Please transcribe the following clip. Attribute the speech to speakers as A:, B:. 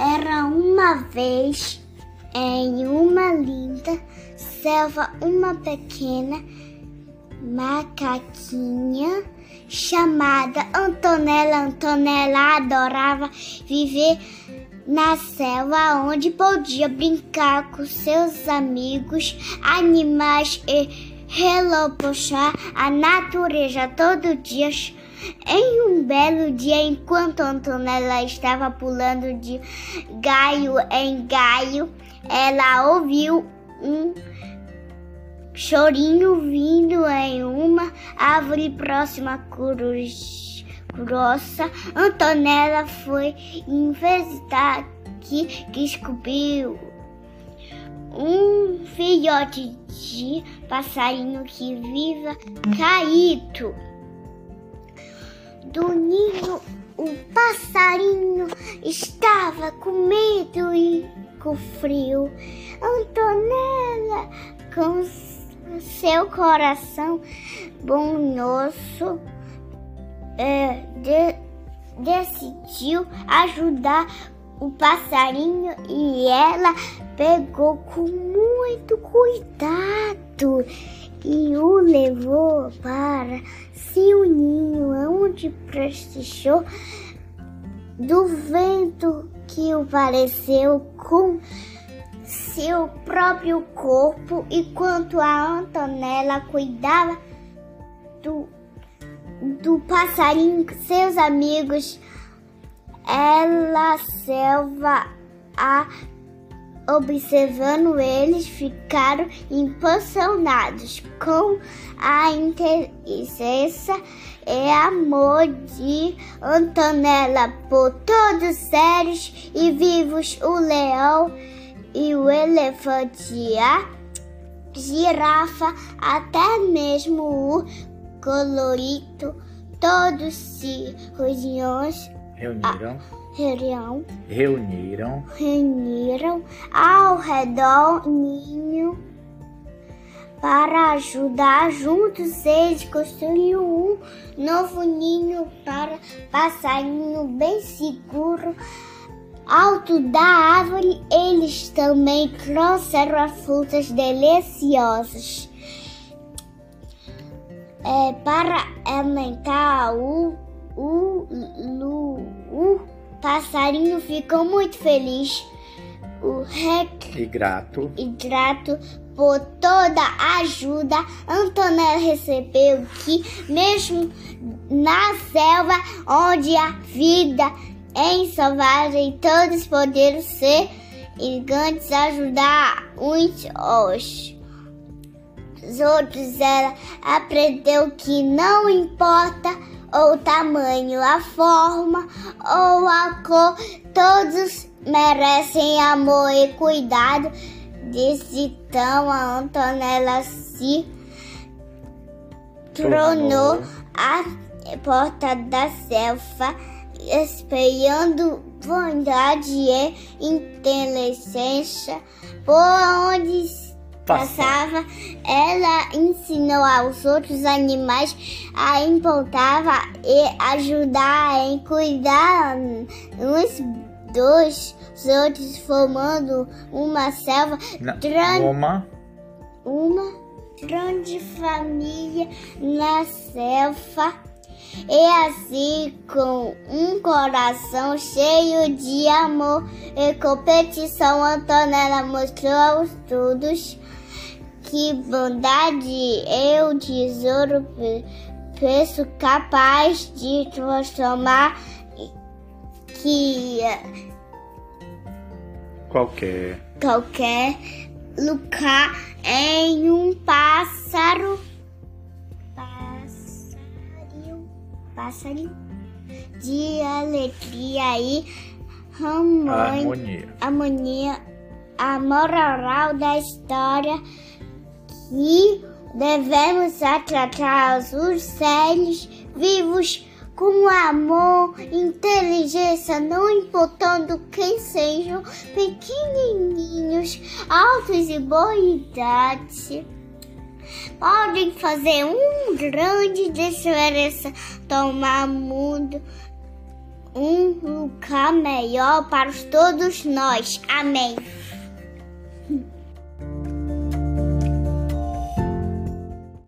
A: Era uma vez em uma linda selva uma pequena macaquinha chamada Antonella. Antonella adorava viver na selva onde podia brincar com seus amigos, animais e relopochar a natureza todo dia. Em um belo dia, enquanto Antonella estava pulando de galho em galho, ela ouviu um chorinho vindo em uma árvore próxima à grossa. Antonella foi investigar que descobriu um filhote de passarinho que viva caído do ninho. O passarinho estava com medo e com frio. Antonella, com seu coração bondoso, é, de, decidiu ajudar o passarinho e ela pegou com muito cuidado e o levou para seu ninho, onde prestigiou do vento que o pareceu com seu próprio corpo, enquanto a Antonella cuidava do, do passarinho, seus amigos, ela selva a observando eles ficaram impressionados com a inteligência e amor de Antonella por todos sérios e vivos o leão e o elefante, a girafa, até mesmo o colorido, todos se reuniram.
B: Reuniram.
A: Reuniram.
B: Reuniram.
A: Reuniram ao redor ninho para ajudar juntos eles construíram um novo ninho para passarinho bem seguro alto da árvore, eles também trouxeram frutas deliciosas. É, para aumentar o, o passarinho ficou muito feliz. O rec...
B: E grato.
A: E grato por toda a ajuda. Antonella recebeu que, mesmo na selva onde a vida em selvagem todos poderam ser gigantes ajudar uns aos outros. Ela aprendeu que não importa o tamanho, a forma ou a cor, todos merecem amor e cuidado. Desse então a Antonella se tornou a porta da selva espelhando bondade e inteligência por onde passava, ela ensinou aos outros animais a importava e ajudar em cuidar uns dos outros, formando uma selva
B: uma?
A: uma grande família na selva. E assim, com um coração cheio de amor e competição, Antonella mostrou aos todos que bondade o tesouro preço capaz de transformar que
B: qualquer
A: qualquer lugar em um pássaro pássaro de alegria e
B: harmonia.
A: harmonia. A moral da história que devemos tratar os seres vivos com amor, inteligência, não importando quem sejam, pequenininhos, altos e boa idade podem fazer um grande diferença tomar mundo um lugar melhor para todos nós. Amém.